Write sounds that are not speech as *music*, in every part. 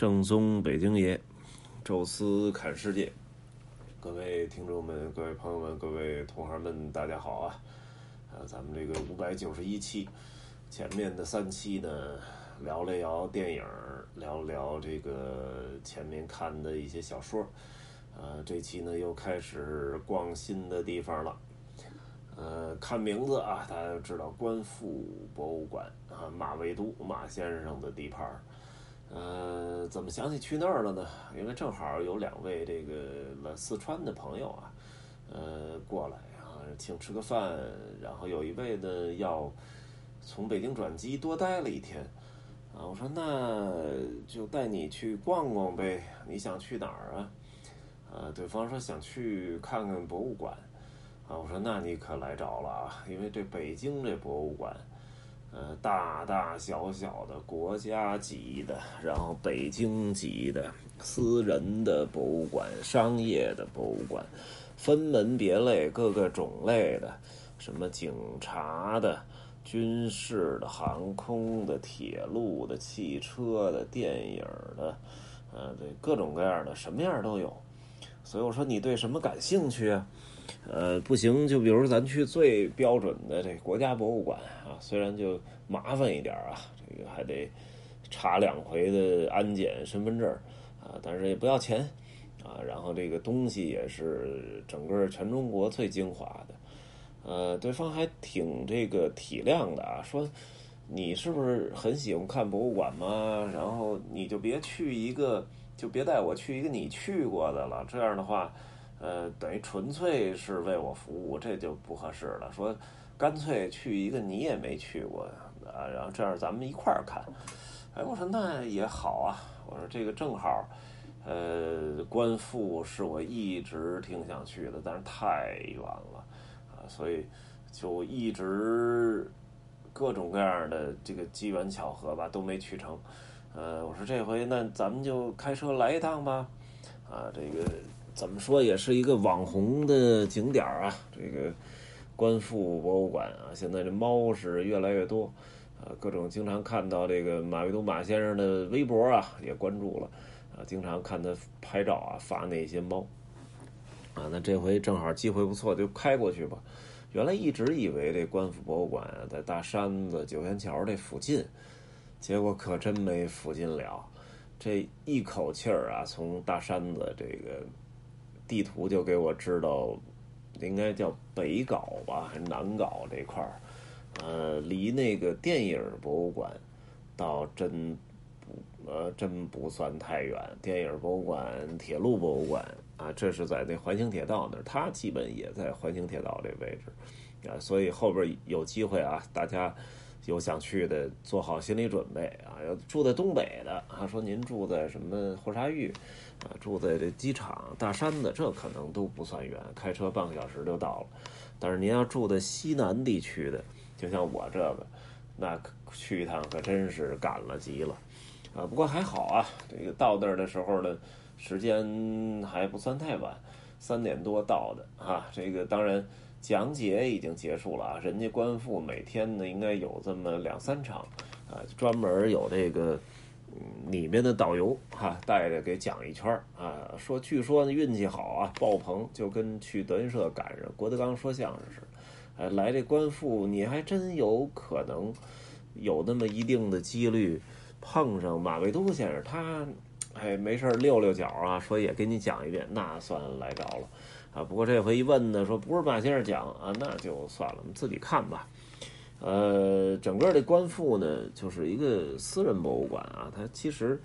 正宗北京爷，宙斯看世界。各位听众们、各位朋友们、各位同行们，大家好啊！呃，咱们这个五百九十一期，前面的三期呢，聊了聊电影，聊聊这个前面看的一些小说。呃，这期呢又开始逛新的地方了。呃，看名字啊，大家都知道观复博物馆啊，马未都马先生的地盘儿。呃，怎么想起去那儿了呢？因为正好有两位这个来四川的朋友啊，呃，过来啊，请吃个饭。然后有一位呢要从北京转机，多待了一天啊。我说那就带你去逛逛呗。你想去哪儿啊？啊，对方说想去看看博物馆啊。我说那你可来着了啊，因为这北京这博物馆。呃，大大小小的国家级的，然后北京级的私人的博物馆、商业的博物馆，分门别类，各个种类的，什么警察的、军事的、航空的、铁路的、汽车的、电影的，呃，对，各种各样的，什么样都有。所以我说，你对什么感兴趣啊？呃，不行，就比如咱去最标准的这国家博物馆啊，虽然就麻烦一点啊，这个还得查两回的安检身份证啊，但是也不要钱啊，然后这个东西也是整个全中国最精华的，呃，对方还挺这个体谅的啊，说你是不是很喜欢看博物馆吗？然后你就别去一个，就别带我去一个你去过的了，这样的话。呃，等于纯粹是为我服务，这就不合适了。说干脆去一个你也没去过的啊，然后这样咱们一块儿看。哎，我说那也好啊。我说这个正好，呃，观复是我一直挺想去的，但是太远了啊，所以就一直各种各样的这个机缘巧合吧都没去成。呃，我说这回那咱们就开车来一趟吧。啊，这个。怎么说也是一个网红的景点啊！这个观复博物馆啊，现在这猫是越来越多，啊，各种经常看到这个马未都马先生的微博啊，也关注了，啊，经常看他拍照啊，发那些猫，啊，那这回正好机会不错，就开过去吧。原来一直以为这官府博物馆在大山子九仙桥这附近，结果可真没附近了，这一口气儿啊，从大山子这个。地图就给我知道，应该叫北碏吧，还是南碏这块儿？呃，离那个电影博物馆倒真呃真不算太远。电影博物馆、铁路博物馆啊，这是在那环形铁道那儿，它基本也在环形铁道这位置啊。所以后边有机会啊，大家有想去的，做好心理准备啊。要住在东北的啊，说您住在什么霍沙峪？啊，住在这机场大山的，这可能都不算远，开车半个小时就到了。但是您要住在西南地区的，就像我这个，那去一趟可真是赶了急了。啊，不过还好啊，这个到那儿的时候呢，时间还不算太晚，三点多到的啊。这个当然讲解已经结束了啊，人家官复每天呢应该有这么两三场啊，专门有这个。里面的导游哈带着给讲一圈啊，说据说呢运气好啊爆棚，就跟去德云社赶上郭德纲说相声似的。哎，来这官复你还真有可能有那么一定的几率碰上马未都先生，他哎没事溜溜脚啊，说也给你讲一遍，那算来着了啊。不过这回一问呢，说不是马先生讲啊，那就算了，我们自己看吧。呃，整个这观复呢，就是一个私人博物馆啊。它其实，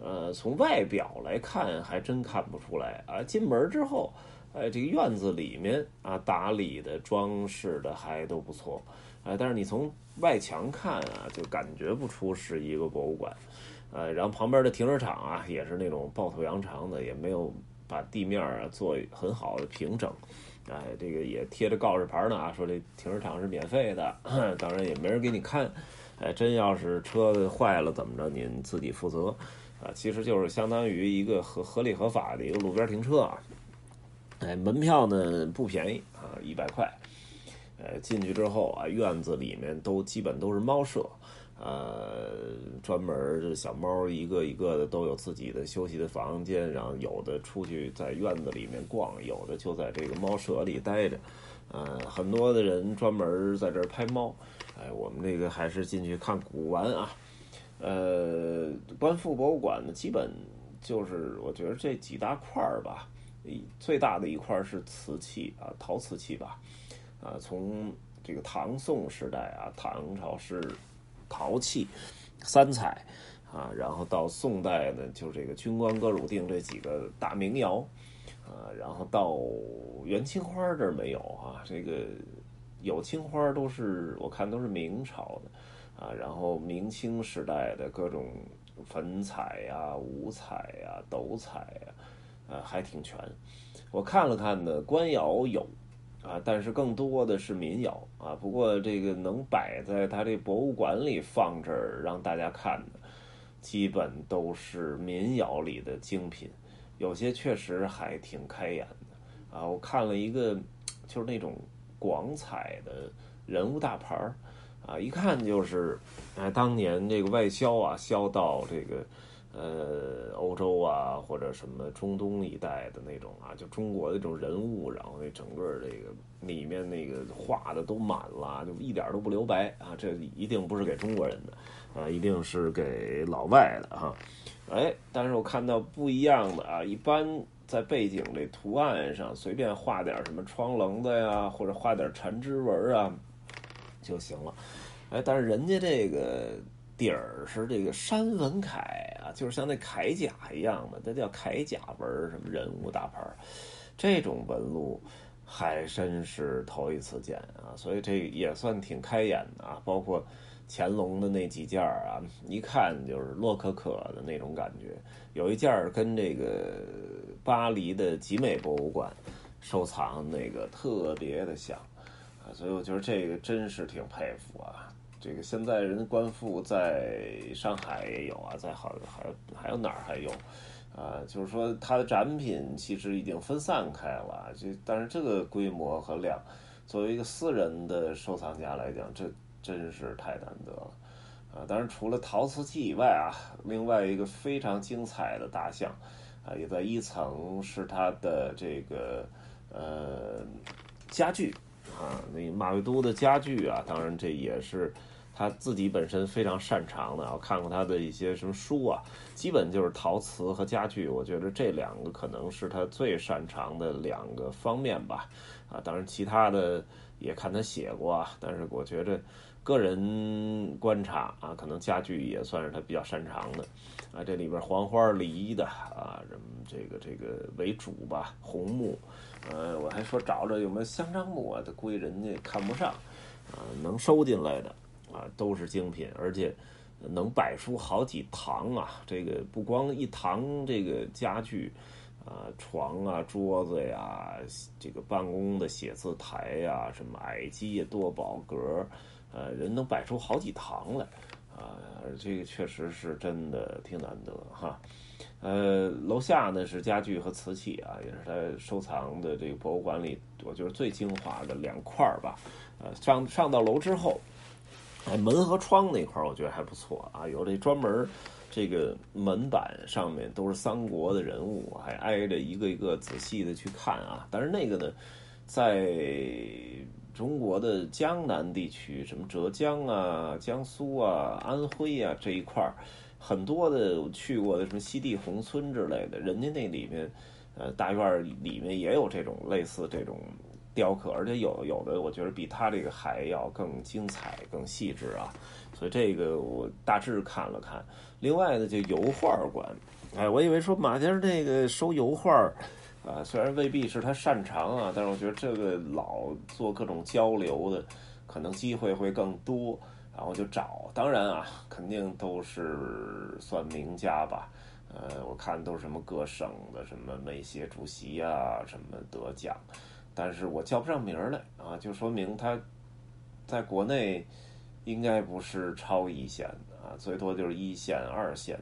呃，从外表来看还真看不出来啊。进门之后，哎，这个院子里面啊，打理的、装饰的还都不错，哎，但是你从外墙看啊，就感觉不出是一个博物馆。呃，然后旁边的停车场啊，也是那种抱头扬长的，也没有把地面啊做很好的平整。哎，这个也贴着告示牌呢啊，说这停车场是免费的，*clears throat* 当然也没人给你看。哎，真要是车坏了怎么着，您自己负责啊。其实就是相当于一个合合理合法的一个路边停车啊。哎，门票呢不便宜啊，一百块。呃，进去之后啊，院子里面都基本都是猫舍呃，专门这小猫一个一个的都有自己的休息的房间，然后有的出去在院子里面逛，有的就在这个猫舍里待着，呃，很多的人专门在这儿拍猫。哎，我们这个还是进去看古玩啊。呃，观复博物馆呢，基本就是我觉得这几大块儿吧，最大的一块是瓷器啊，陶瓷器吧，啊，从这个唐宋时代啊，唐朝是陶器三彩啊，然后到宋代呢，就这个军官歌鲁定这几个大名窑啊，然后到元青花这儿没有啊，这个。有青花都是我看都是明朝的，啊，然后明清时代的各种粉彩呀、五彩呀、斗彩呀，呃，还挺全。我看了看呢，官窑有，啊，但是更多的是民窑啊。不过这个能摆在他这博物馆里放这儿让大家看的，基本都是民窑里的精品，有些确实还挺开眼的啊。我看了一个，就是那种。广彩的人物大牌儿，啊，一看就是，哎，当年这个外销啊，销到这个，呃，欧洲啊，或者什么中东一带的那种啊，就中国的这种人物，然后那整这个里面那个画的都满了，就一点都不留白啊，这一定不是给中国人的，啊，一定是给老外的哈，哎，但是我看到不一样的啊，一般。在背景这图案上随便画点什么窗棱子呀，或者画点缠枝纹啊就行了。哎，但是人家这个底儿是这个山纹铠啊，就是像那铠甲一样的，这叫铠甲纹，什么人物大牌这种纹路还真是头一次见啊，所以这也算挺开眼的啊。包括乾隆的那几件啊，一看就是洛可可的那种感觉，有一件跟这个。巴黎的集美博物馆收藏那个特别的像啊，所以我觉得这个真是挺佩服啊。这个现在人官复在上海也有啊，在好还还有哪儿还有啊？就是说它的展品其实已经分散开了，这但是这个规模和量，作为一个私人的收藏家来讲，这真是太难得了啊。当然除了陶瓷器以外啊，另外一个非常精彩的大象。啊，也在一层是他的这个呃家具啊，那马未都的家具啊，当然这也是他自己本身非常擅长的。我看过他的一些什么书啊，基本就是陶瓷和家具，我觉得这两个可能是他最擅长的两个方面吧。啊，当然其他的也看他写过啊，但是我觉得个人观察啊，可能家具也算是他比较擅长的。啊，这里边黄花梨的啊，什么这个这个为主吧，红木，呃，我还说找找有没有香樟木啊，他估计人家看不上，啊，能收进来的啊都是精品，而且能摆出好几堂啊，这个不光一堂这个家具啊，床啊、桌子呀，这个办公的写字台呀，什么矮机多宝格，呃，人能摆出好几堂来。啊，这个确实是真的挺难得哈。呃，楼下呢是家具和瓷器啊，也是他收藏的这个博物馆里，我觉得最精华的两块儿吧。呃，上上到楼之后，哎，门和窗那块儿我觉得还不错啊，有这专门这个门板上面都是三国的人物，还挨着一个一个仔细的去看啊。但是那个呢，在中国的江南地区，什么浙江啊、江苏啊、安徽啊这一块儿，很多的去过的什么西递宏村之类的，人家那里面，呃，大院里面也有这种类似这种雕刻，而且有有的我觉得比他这个还要更精彩、更细致啊。所以这个我大致看了看。另外呢，就油画馆，哎，我以为说马家这个收油画。啊，虽然未必是他擅长啊，但是我觉得这个老做各种交流的，可能机会会更多。然后就找，当然啊，肯定都是算名家吧。呃，我看都是什么各省的什么美协主席啊，什么得奖，但是我叫不上名来啊，就说明他在国内应该不是超一线的啊，最多就是一线、二线。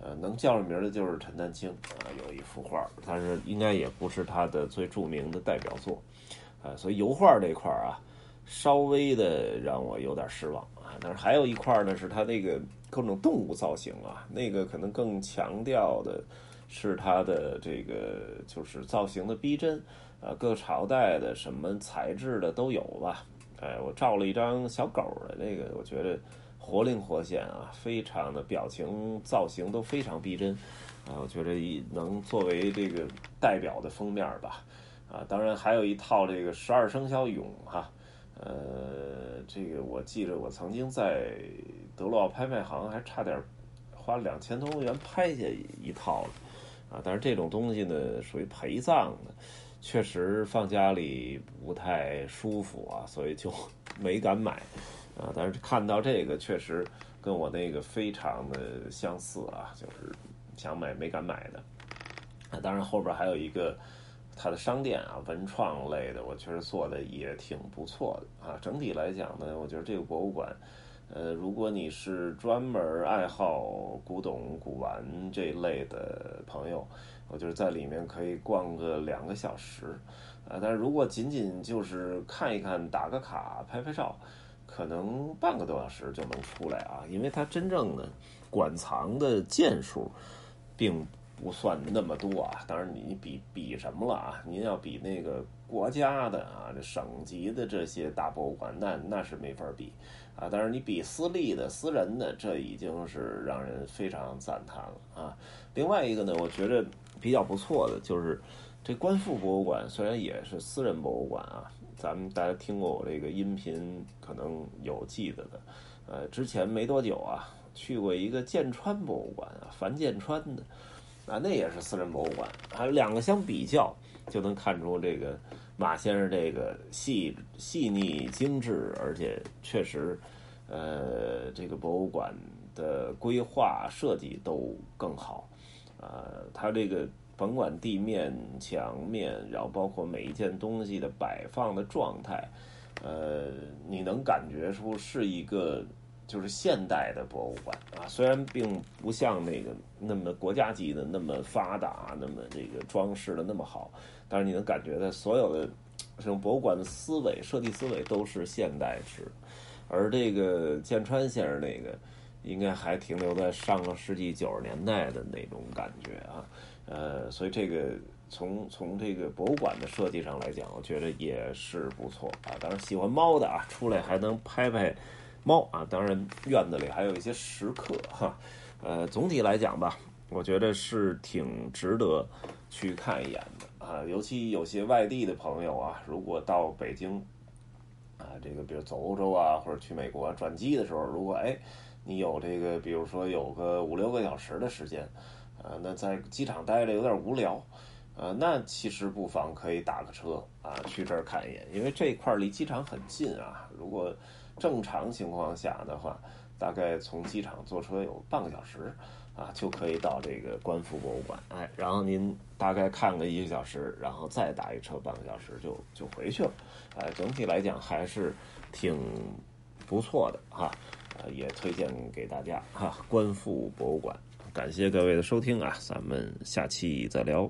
呃，能叫上名的就是陈丹青啊，有一幅画，但是应该也不是他的最著名的代表作，啊，所以油画这块儿啊，稍微的让我有点失望啊，但是还有一块呢，是它那个各种动物造型啊，那个可能更强调的是它的这个就是造型的逼真啊，各朝代的什么材质的都有吧。哎，我照了一张小狗的那个，我觉得活灵活现啊，非常的表情造型都非常逼真啊，我觉得能作为这个代表的封面吧。啊，当然还有一套这个十二生肖俑哈，呃，这个我记着我曾经在德洛拍卖行还差点花两千多欧元拍下一套了啊，但是这种东西呢属于陪葬的，确实放家里不太舒服啊，所以就 *laughs* 没敢买啊。但是看到这个确实跟我那个非常的相似啊，就是想买没敢买的啊。当然后边还有一个。它的商店啊，文创类的，我确实做的也挺不错的啊。整体来讲呢，我觉得这个博物馆，呃，如果你是专门爱好古董古玩这类的朋友，我就是在里面可以逛个两个小时啊。但是如果仅仅就是看一看、打个卡、拍拍照，可能半个多小时就能出来啊。因为它真正的馆藏的件数，并。不算那么多啊，当然你比比什么了啊？您要比那个国家的啊，这省级的这些大博物馆，那那是没法比啊。但是你比私立的、私人的，这已经是让人非常赞叹了啊。另外一个呢，我觉得比较不错的就是这观复博物馆，虽然也是私人博物馆啊，咱们大家听过我这个音频，可能有记得的。呃，之前没多久啊，去过一个剑川博物馆啊，樊剑川的。啊，那也是私人博物馆，还有两个相比较，就能看出这个马先生这个细细腻精致，而且确实，呃，这个博物馆的规划设计都更好。呃，他这个甭管地面、墙面，然后包括每一件东西的摆放的状态，呃，你能感觉出是一个。就是现代的博物馆啊，虽然并不像那个那么国家级的那么发达，那么这个装饰的那么好，但是你能感觉到所有的这种博物馆的思维、设计思维都是现代式，而这个建川先生那个应该还停留在上个世纪九十年代的那种感觉啊，呃，所以这个从从这个博物馆的设计上来讲，我觉得也是不错啊。当然，喜欢猫的啊，出来还能拍拍。猫啊，当然院子里还有一些食客哈，呃，总体来讲吧，我觉得是挺值得去看一眼的啊。尤其有些外地的朋友啊，如果到北京啊，这个比如走欧洲啊，或者去美国转机的时候，如果哎你有这个，比如说有个五六个小时的时间，啊，那在机场待着有点无聊，呃，那其实不妨可以打个车啊去这儿看一眼，因为这块儿离机场很近啊。如果正常情况下的话，大概从机场坐车有半个小时，啊，就可以到这个观复博物馆。哎，然后您大概看个一个小时，然后再打一车半个小时就就回去了。哎，整体来讲还是挺不错的哈，呃，也推荐给大家哈。观复博物馆，感谢各位的收听啊，咱们下期再聊。